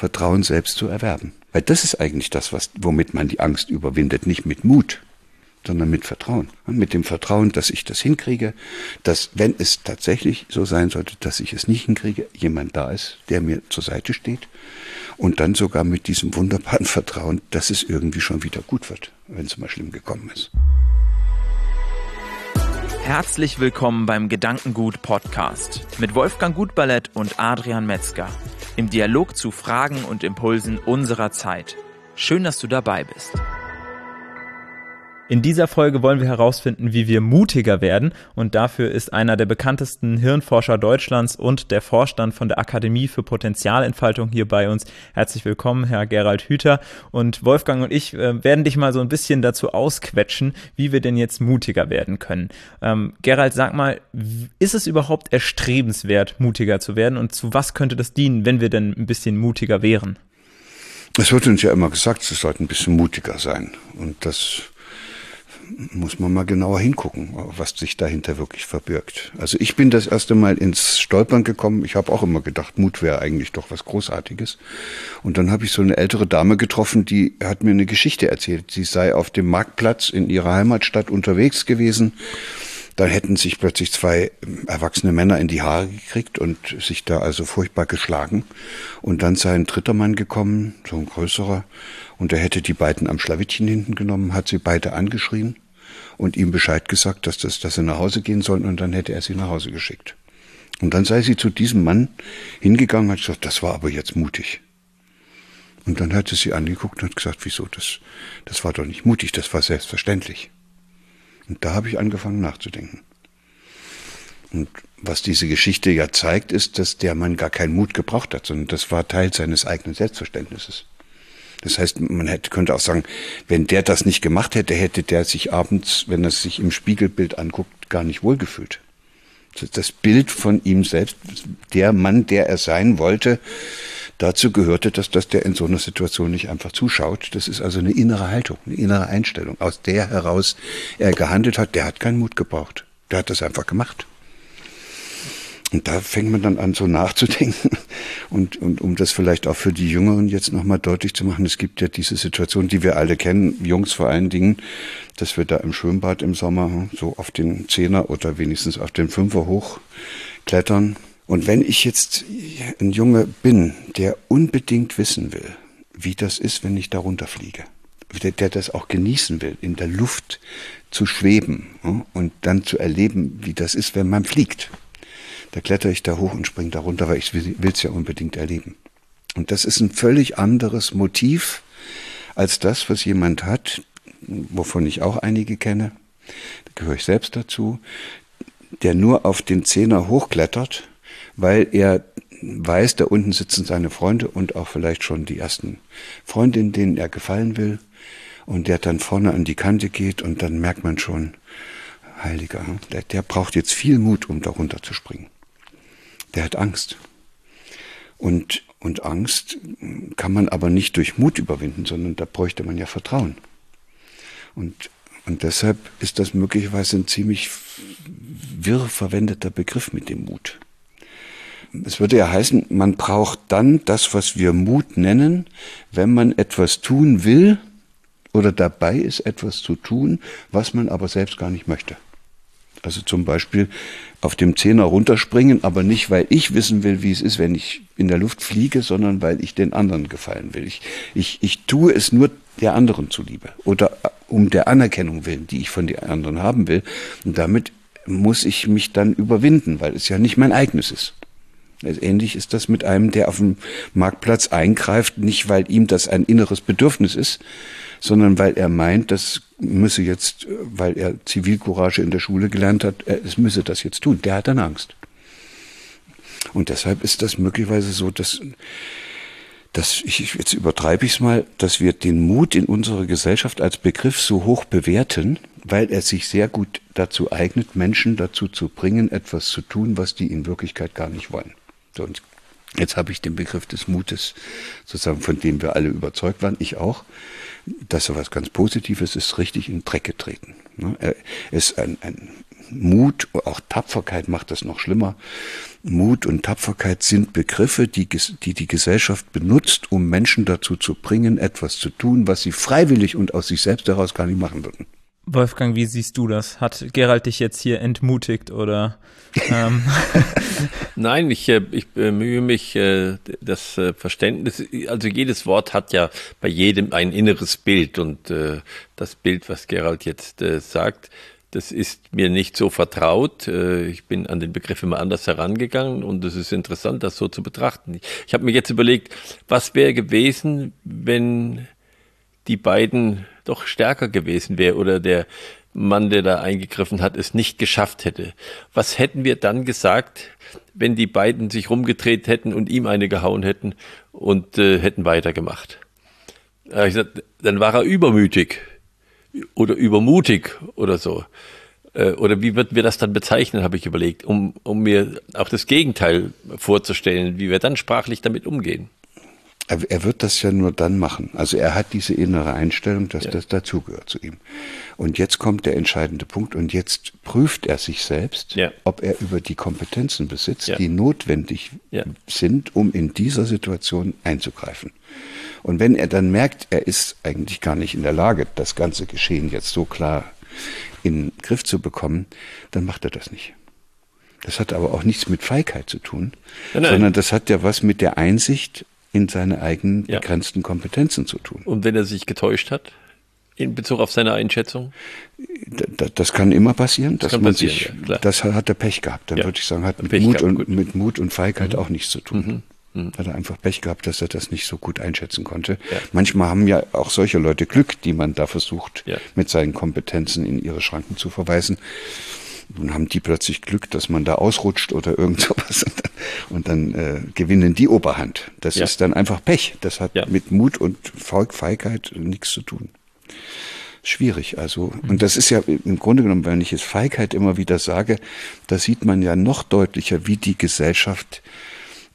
Vertrauen selbst zu erwerben. Weil das ist eigentlich das, was, womit man die Angst überwindet, nicht mit Mut, sondern mit Vertrauen. Mit dem Vertrauen, dass ich das hinkriege, dass, wenn es tatsächlich so sein sollte, dass ich es nicht hinkriege, jemand da ist, der mir zur Seite steht. Und dann sogar mit diesem wunderbaren Vertrauen, dass es irgendwie schon wieder gut wird, wenn es mal schlimm gekommen ist. Herzlich willkommen beim Gedankengut Podcast mit Wolfgang Gutballett und Adrian Metzger im Dialog zu Fragen und Impulsen unserer Zeit. Schön, dass du dabei bist. In dieser Folge wollen wir herausfinden, wie wir mutiger werden und dafür ist einer der bekanntesten Hirnforscher Deutschlands und der Vorstand von der Akademie für Potenzialentfaltung hier bei uns. Herzlich willkommen, Herr Gerald Hüther und Wolfgang und ich äh, werden dich mal so ein bisschen dazu ausquetschen, wie wir denn jetzt mutiger werden können. Ähm, Gerald, sag mal, ist es überhaupt erstrebenswert, mutiger zu werden und zu was könnte das dienen, wenn wir denn ein bisschen mutiger wären? Es wird uns ja immer gesagt, es sollte ein bisschen mutiger sein und das muss man mal genauer hingucken, was sich dahinter wirklich verbirgt. Also ich bin das erste Mal ins Stolpern gekommen. Ich habe auch immer gedacht, Mut wäre eigentlich doch was Großartiges. Und dann habe ich so eine ältere Dame getroffen, die hat mir eine Geschichte erzählt. Sie sei auf dem Marktplatz in ihrer Heimatstadt unterwegs gewesen. Dann hätten sich plötzlich zwei erwachsene Männer in die Haare gekriegt und sich da also furchtbar geschlagen. Und dann sei ein dritter Mann gekommen, so ein größerer, und er hätte die beiden am Schlawittchen hinten genommen, hat sie beide angeschrien und ihm Bescheid gesagt, dass, das, dass sie nach Hause gehen sollten und dann hätte er sie nach Hause geschickt. Und dann sei sie zu diesem Mann hingegangen und hat gesagt, das war aber jetzt mutig. Und dann hat sie sie angeguckt und hat gesagt, wieso, das, das war doch nicht mutig, das war selbstverständlich. Und da habe ich angefangen nachzudenken. Und was diese Geschichte ja zeigt, ist, dass der Mann gar keinen Mut gebraucht hat, sondern das war Teil seines eigenen Selbstverständnisses. Das heißt, man hätte, könnte auch sagen, wenn der das nicht gemacht hätte, hätte der sich abends, wenn er sich im Spiegelbild anguckt, gar nicht wohlgefühlt. Das Bild von ihm selbst, der Mann, der er sein wollte, dazu gehörte, dass, dass der in so einer Situation nicht einfach zuschaut. Das ist also eine innere Haltung, eine innere Einstellung, aus der heraus er gehandelt hat. Der hat keinen Mut gebraucht. Der hat das einfach gemacht. Und da fängt man dann an, so nachzudenken. Und, und um das vielleicht auch für die Jüngeren jetzt nochmal deutlich zu machen, es gibt ja diese Situation, die wir alle kennen, Jungs vor allen Dingen, dass wir da im Schwimmbad im Sommer so auf den Zehner oder wenigstens auf den Fünfer hochklettern. Und wenn ich jetzt ein Junge bin, der unbedingt wissen will, wie das ist, wenn ich da runterfliege, der, der das auch genießen will, in der Luft zu schweben und dann zu erleben, wie das ist, wenn man fliegt da kletter ich da hoch und springe da runter, weil ich will es ja unbedingt erleben. Und das ist ein völlig anderes Motiv als das, was jemand hat, wovon ich auch einige kenne, da gehöre ich selbst dazu, der nur auf den Zehner hochklettert, weil er weiß, da unten sitzen seine Freunde und auch vielleicht schon die ersten Freundinnen, denen er gefallen will, und der dann vorne an die Kante geht und dann merkt man schon, Heiliger, der, der braucht jetzt viel Mut, um da runter zu springen der hat Angst. Und, und Angst kann man aber nicht durch Mut überwinden, sondern da bräuchte man ja Vertrauen. Und, und deshalb ist das möglicherweise ein ziemlich wirr verwendeter Begriff mit dem Mut. Es würde ja heißen, man braucht dann das, was wir Mut nennen, wenn man etwas tun will oder dabei ist, etwas zu tun, was man aber selbst gar nicht möchte. Also zum Beispiel auf dem Zehner runterspringen, aber nicht, weil ich wissen will, wie es ist, wenn ich in der Luft fliege, sondern weil ich den anderen gefallen will. Ich, ich, ich tue es nur der anderen zuliebe oder äh, um der Anerkennung willen, die ich von den anderen haben will. Und damit muss ich mich dann überwinden, weil es ja nicht mein eigenes ist. Ähnlich ist das mit einem, der auf dem Marktplatz eingreift, nicht weil ihm das ein inneres Bedürfnis ist, sondern weil er meint, das müsse jetzt, weil er Zivilcourage in der Schule gelernt hat, es müsse das jetzt tun. Der hat dann Angst. Und deshalb ist das möglicherweise so, dass, dass ich, jetzt übertreibe ich es mal, dass wir den Mut in unserer Gesellschaft als Begriff so hoch bewerten, weil er sich sehr gut dazu eignet, Menschen dazu zu bringen, etwas zu tun, was die in Wirklichkeit gar nicht wollen. So, und Jetzt habe ich den Begriff des Mutes, sozusagen, von dem wir alle überzeugt waren, ich auch, dass er was ganz Positives ist, richtig in den Dreck getreten. Ne? Er ist ein, ein Mut, auch Tapferkeit macht das noch schlimmer. Mut und Tapferkeit sind Begriffe, die, die die Gesellschaft benutzt, um Menschen dazu zu bringen, etwas zu tun, was sie freiwillig und aus sich selbst heraus gar nicht machen würden. Wolfgang, wie siehst du das? Hat Gerald dich jetzt hier entmutigt oder? Ähm? Nein, ich, äh, ich bemühe mich, äh, das äh, Verständnis, also jedes Wort hat ja bei jedem ein inneres Bild und das Bild, was Gerald jetzt sagt, das ist mir nicht so vertraut. Ich bin an den Begriff immer anders herangegangen und es ist interessant, das so zu betrachten. Ich habe mir jetzt überlegt, was wäre gewesen, wenn die beiden doch stärker gewesen wäre oder der Mann, der da eingegriffen hat, es nicht geschafft hätte. Was hätten wir dann gesagt, wenn die beiden sich rumgedreht hätten und ihm eine gehauen hätten und äh, hätten weitergemacht? Äh, gesagt, dann war er übermütig oder übermutig oder so. Äh, oder wie würden wir das dann bezeichnen, habe ich überlegt, um, um mir auch das Gegenteil vorzustellen, wie wir dann sprachlich damit umgehen. Er, er, wird das ja nur dann machen. Also er hat diese innere Einstellung, dass ja. das dazugehört zu ihm. Und jetzt kommt der entscheidende Punkt und jetzt prüft er sich selbst, ja. ob er über die Kompetenzen besitzt, ja. die notwendig sind, um in dieser Situation einzugreifen. Und wenn er dann merkt, er ist eigentlich gar nicht in der Lage, das ganze Geschehen jetzt so klar in den Griff zu bekommen, dann macht er das nicht. Das hat aber auch nichts mit Feigheit zu tun, nein, nein. sondern das hat ja was mit der Einsicht in seine eigenen ja. begrenzten Kompetenzen zu tun. Und wenn er sich getäuscht hat? In Bezug auf seine Einschätzung? Das, das kann immer passieren, das dass man sich, ja, das hat er Pech gehabt. Dann ja. würde ich sagen, hat mit Mut, gehabt, und, mit Mut und Feigheit mhm. auch nichts zu tun. Mhm. Mhm. Hat er einfach Pech gehabt, dass er das nicht so gut einschätzen konnte. Ja. Manchmal haben ja auch solche Leute Glück, die man da versucht, mit seinen Kompetenzen in ihre Schranken zu verweisen. Nun haben die plötzlich Glück, dass man da ausrutscht oder irgend sowas und dann, und dann äh, gewinnen die Oberhand. Das ja. ist dann einfach Pech. Das hat ja. mit Mut und Feigheit nichts zu tun. Schwierig, also. Mhm. Und das ist ja im Grunde genommen, wenn ich es Feigheit immer wieder sage, da sieht man ja noch deutlicher, wie die Gesellschaft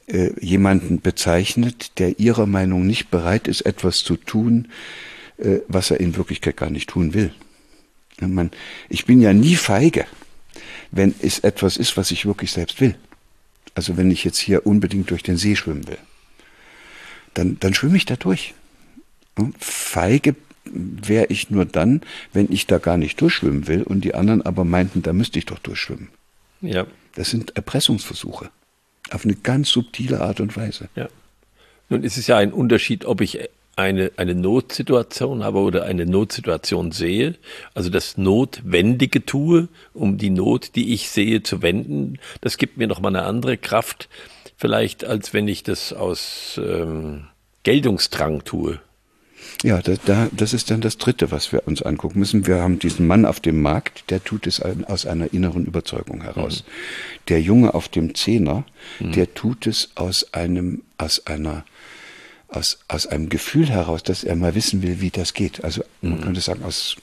äh, jemanden bezeichnet, der ihrer Meinung nicht bereit ist, etwas zu tun, äh, was er in Wirklichkeit gar nicht tun will. Man, ich bin ja nie feige wenn es etwas ist, was ich wirklich selbst will. Also wenn ich jetzt hier unbedingt durch den See schwimmen will, dann, dann schwimme ich da durch. Feige wäre ich nur dann, wenn ich da gar nicht durchschwimmen will und die anderen aber meinten, da müsste ich doch durchschwimmen. Ja. Das sind Erpressungsversuche. Auf eine ganz subtile Art und Weise. Ja. Nun ist es ja ein Unterschied, ob ich eine, eine Notsituation habe oder eine Notsituation sehe, also das Notwendige tue, um die Not, die ich sehe, zu wenden, das gibt mir nochmal eine andere Kraft, vielleicht als wenn ich das aus ähm, Geltungsdrang tue. Ja, da, da, das ist dann das Dritte, was wir uns angucken müssen. Wir haben diesen Mann auf dem Markt, der tut es aus einer inneren Überzeugung heraus. Mhm. Der Junge auf dem Zehner, mhm. der tut es aus einem, aus einer aus, aus einem Gefühl heraus, dass er mal wissen will, wie das geht. Also man mhm. könnte sagen, aus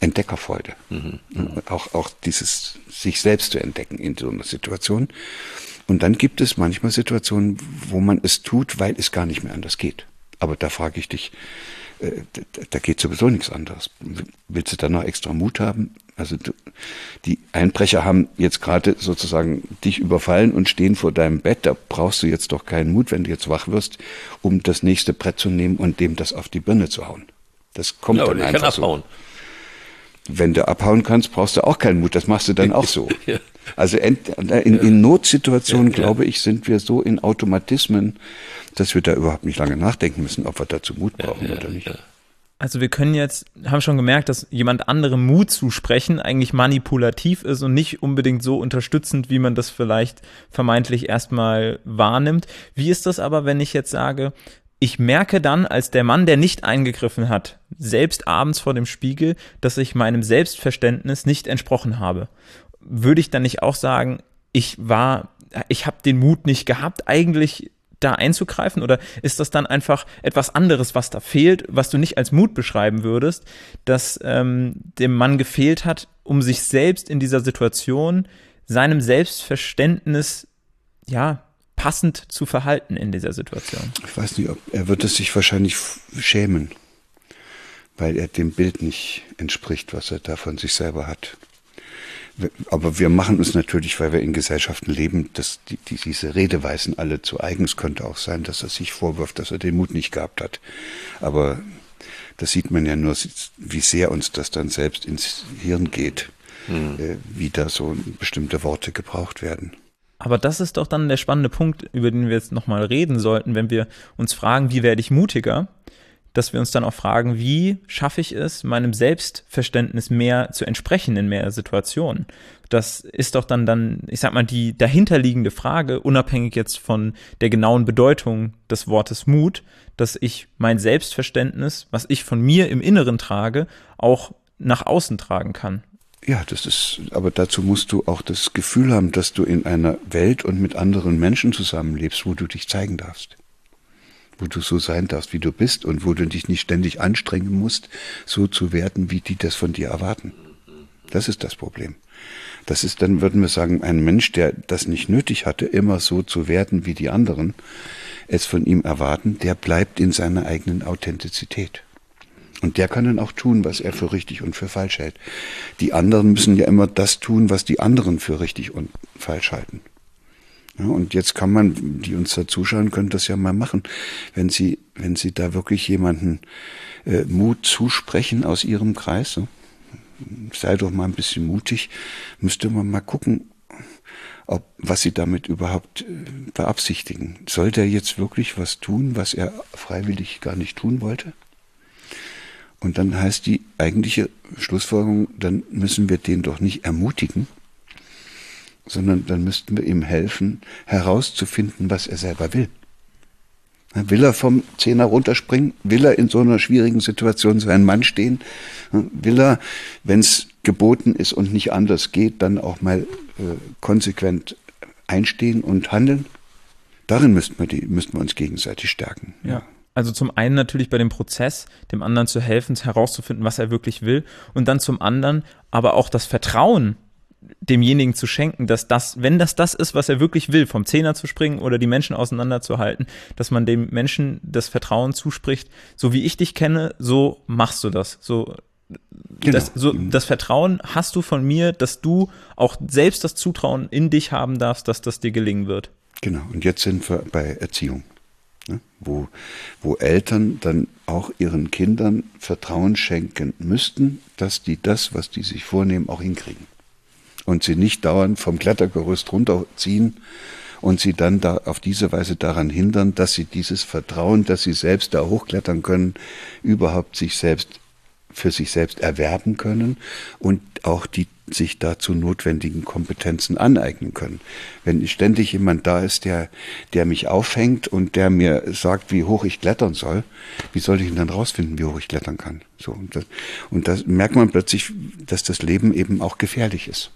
Entdeckerfreude. Mhm. mhm. Auch, auch dieses sich selbst zu entdecken in so einer Situation. Und dann gibt es manchmal Situationen, wo man es tut, weil es gar nicht mehr anders geht. Aber da frage ich dich, äh, da geht sowieso nichts anderes. Willst du da noch extra Mut haben? Also du, die Einbrecher haben jetzt gerade sozusagen dich überfallen und stehen vor deinem Bett. Da brauchst du jetzt doch keinen Mut, wenn du jetzt wach wirst, um das nächste Brett zu nehmen und dem das auf die Birne zu hauen. Das kommt ja, dann einfach kann abhauen. so. Wenn du abhauen kannst, brauchst du auch keinen Mut. Das machst du dann auch so. ja. Also in, in Notsituationen, ja, glaube ich, sind wir so in Automatismen, dass wir da überhaupt nicht lange nachdenken müssen, ob wir dazu Mut brauchen oder nicht. Also wir können jetzt, haben schon gemerkt, dass jemand anderem Mut zu sprechen eigentlich manipulativ ist und nicht unbedingt so unterstützend, wie man das vielleicht vermeintlich erstmal wahrnimmt. Wie ist das aber, wenn ich jetzt sage, ich merke dann als der Mann, der nicht eingegriffen hat, selbst abends vor dem Spiegel, dass ich meinem Selbstverständnis nicht entsprochen habe. Würde ich dann nicht auch sagen, ich war, ich habe den Mut nicht gehabt, eigentlich da einzugreifen? Oder ist das dann einfach etwas anderes, was da fehlt, was du nicht als Mut beschreiben würdest, dass ähm, dem Mann gefehlt hat, um sich selbst in dieser Situation, seinem Selbstverständnis, ja, passend zu verhalten in dieser Situation? Ich weiß nicht, ob er wird es sich wahrscheinlich schämen, weil er dem Bild nicht entspricht, was er da von sich selber hat. Aber wir machen uns natürlich, weil wir in Gesellschaften leben, dass die, die, diese Redeweisen alle zu eigens könnte auch sein, dass er sich vorwirft, dass er den Mut nicht gehabt hat. Aber das sieht man ja nur, wie sehr uns das dann selbst ins Hirn geht, mhm. wie da so bestimmte Worte gebraucht werden. Aber das ist doch dann der spannende Punkt, über den wir jetzt nochmal reden sollten, wenn wir uns fragen, wie werde ich mutiger? dass wir uns dann auch fragen, wie schaffe ich es, meinem Selbstverständnis mehr zu entsprechen in mehr Situationen? Das ist doch dann dann, ich sag mal, die dahinterliegende Frage, unabhängig jetzt von der genauen Bedeutung des Wortes Mut, dass ich mein Selbstverständnis, was ich von mir im Inneren trage, auch nach außen tragen kann. Ja, das ist, aber dazu musst du auch das Gefühl haben, dass du in einer Welt und mit anderen Menschen zusammenlebst, wo du dich zeigen darfst wo du so sein darfst, wie du bist und wo du dich nicht ständig anstrengen musst, so zu werden, wie die das von dir erwarten. Das ist das Problem. Das ist dann, würden wir sagen, ein Mensch, der das nicht nötig hatte, immer so zu werden wie die anderen, es von ihm erwarten, der bleibt in seiner eigenen Authentizität. Und der kann dann auch tun, was er für richtig und für falsch hält. Die anderen müssen ja immer das tun, was die anderen für richtig und falsch halten. Ja, und jetzt kann man, die uns da zuschauen, können das ja mal machen. Wenn Sie, wenn Sie da wirklich jemanden äh, Mut zusprechen aus Ihrem Kreis, so, sei doch mal ein bisschen mutig, müsste man mal gucken, ob, was Sie damit überhaupt äh, beabsichtigen. Soll der jetzt wirklich was tun, was er freiwillig gar nicht tun wollte? Und dann heißt die eigentliche Schlussfolgerung, dann müssen wir den doch nicht ermutigen, sondern dann müssten wir ihm helfen, herauszufinden, was er selber will. Will er vom Zehner runterspringen? Will er in so einer schwierigen Situation seinen Mann stehen? Will er, wenn es geboten ist und nicht anders geht, dann auch mal äh, konsequent einstehen und handeln? Darin müssten wir, die, müssten wir uns gegenseitig stärken. Ja. Also zum einen natürlich bei dem Prozess, dem anderen zu helfen, herauszufinden, was er wirklich will. Und dann zum anderen aber auch das Vertrauen demjenigen zu schenken, dass das, wenn das das ist, was er wirklich will, vom Zehner zu springen oder die Menschen auseinanderzuhalten, dass man dem Menschen das Vertrauen zuspricht, so wie ich dich kenne, so machst du das. So, genau. das, so, das Vertrauen hast du von mir, dass du auch selbst das Zutrauen in dich haben darfst, dass das dir gelingen wird. Genau, und jetzt sind wir bei Erziehung, ne? wo, wo Eltern dann auch ihren Kindern Vertrauen schenken müssten, dass die das, was die sich vornehmen, auch hinkriegen und sie nicht dauernd vom Klettergerüst runterziehen und sie dann da auf diese Weise daran hindern, dass sie dieses Vertrauen, dass sie selbst da hochklettern können, überhaupt sich selbst für sich selbst erwerben können und auch die sich dazu notwendigen Kompetenzen aneignen können. Wenn ständig jemand da ist, der, der mich aufhängt und der mir sagt, wie hoch ich klettern soll, wie soll ich denn dann rausfinden, wie hoch ich klettern kann? So, und das, und das merkt man plötzlich, dass das Leben eben auch gefährlich ist.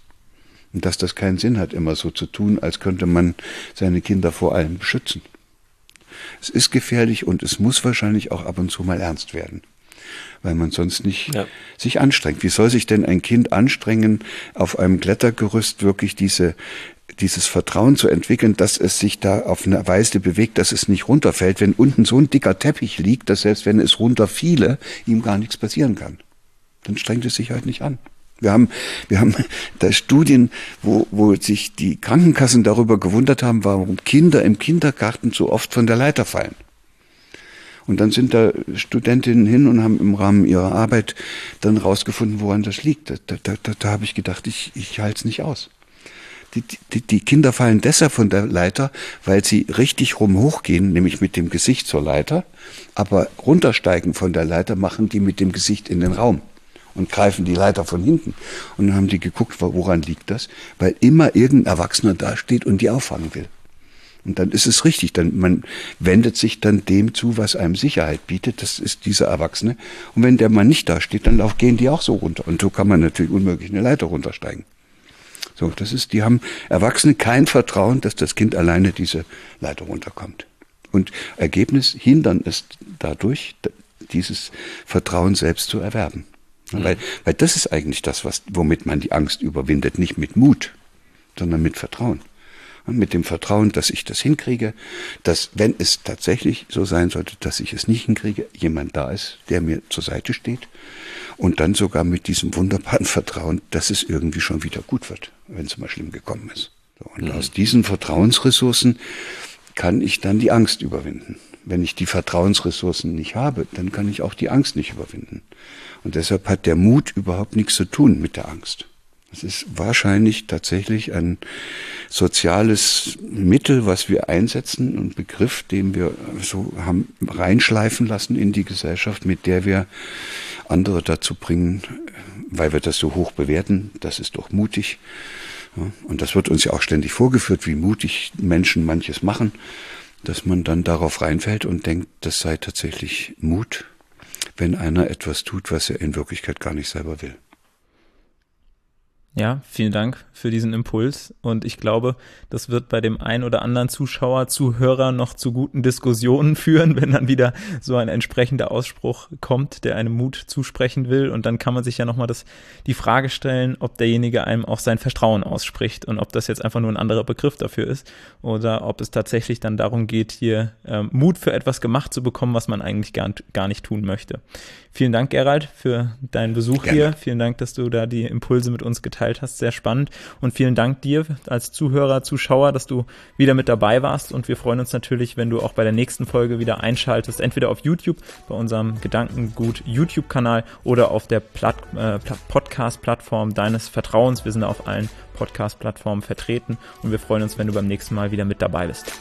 Und dass das keinen Sinn hat, immer so zu tun, als könnte man seine Kinder vor allem beschützen. Es ist gefährlich und es muss wahrscheinlich auch ab und zu mal ernst werden, weil man sonst nicht ja. sich anstrengt. Wie soll sich denn ein Kind anstrengen, auf einem Klettergerüst wirklich diese, dieses Vertrauen zu entwickeln, dass es sich da auf eine Weise bewegt, dass es nicht runterfällt, wenn unten so ein dicker Teppich liegt, dass selbst wenn es runterfiele, ihm gar nichts passieren kann. Dann strengt es sich halt nicht an. Wir haben, wir haben da Studien, wo, wo sich die Krankenkassen darüber gewundert haben, warum Kinder im Kindergarten so oft von der Leiter fallen. Und dann sind da Studentinnen hin und haben im Rahmen ihrer Arbeit dann rausgefunden, woran das liegt. Da, da, da, da habe ich gedacht, ich, ich halte es nicht aus. Die, die, die Kinder fallen deshalb von der Leiter, weil sie richtig rum hochgehen, nämlich mit dem Gesicht zur Leiter, aber runtersteigen von der Leiter machen die mit dem Gesicht in den Raum und greifen die Leiter von hinten. Und dann haben die geguckt, woran liegt das? Weil immer irgendein Erwachsener da steht und die auffangen will. Und dann ist es richtig, dann man wendet sich dann dem zu, was einem Sicherheit bietet. Das ist dieser Erwachsene. Und wenn der mal nicht da steht, dann lauf, gehen die auch so runter. Und so kann man natürlich unmöglich eine Leiter runtersteigen. So, das ist, die haben Erwachsene kein Vertrauen, dass das Kind alleine diese Leiter runterkommt. Und Ergebnis hindern es dadurch, dieses Vertrauen selbst zu erwerben. Mhm. Weil, weil das ist eigentlich das, was, womit man die Angst überwindet. Nicht mit Mut, sondern mit Vertrauen. Mit dem Vertrauen, dass ich das hinkriege, dass wenn es tatsächlich so sein sollte, dass ich es nicht hinkriege, jemand da ist, der mir zur Seite steht und dann sogar mit diesem wunderbaren Vertrauen, dass es irgendwie schon wieder gut wird, wenn es mal schlimm gekommen ist. So, und mhm. aus diesen Vertrauensressourcen kann ich dann die Angst überwinden. Wenn ich die Vertrauensressourcen nicht habe, dann kann ich auch die Angst nicht überwinden. Und deshalb hat der Mut überhaupt nichts zu tun mit der Angst. Es ist wahrscheinlich tatsächlich ein soziales Mittel, was wir einsetzen, ein Begriff, den wir so haben reinschleifen lassen in die Gesellschaft, mit der wir andere dazu bringen, weil wir das so hoch bewerten, das ist doch mutig. Und das wird uns ja auch ständig vorgeführt, wie mutig Menschen manches machen, dass man dann darauf reinfällt und denkt, das sei tatsächlich Mut, wenn einer etwas tut, was er in Wirklichkeit gar nicht selber will. Ja, vielen Dank für diesen Impuls. Und ich glaube, das wird bei dem ein oder anderen Zuschauer, Zuhörer noch zu guten Diskussionen führen, wenn dann wieder so ein entsprechender Ausspruch kommt, der einem Mut zusprechen will. Und dann kann man sich ja nochmal das, die Frage stellen, ob derjenige einem auch sein Vertrauen ausspricht und ob das jetzt einfach nur ein anderer Begriff dafür ist oder ob es tatsächlich dann darum geht, hier ähm, Mut für etwas gemacht zu bekommen, was man eigentlich gar, gar nicht tun möchte. Vielen Dank, Gerald, für deinen Besuch Gerne. hier. Vielen Dank, dass du da die Impulse mit uns geteilt hast. Sehr spannend. Und vielen Dank dir als Zuhörer, Zuschauer, dass du wieder mit dabei warst. Und wir freuen uns natürlich, wenn du auch bei der nächsten Folge wieder einschaltest. Entweder auf YouTube, bei unserem Gedankengut YouTube-Kanal oder auf der äh, Podcast-Plattform deines Vertrauens. Wir sind auf allen Podcast-Plattformen vertreten. Und wir freuen uns, wenn du beim nächsten Mal wieder mit dabei bist.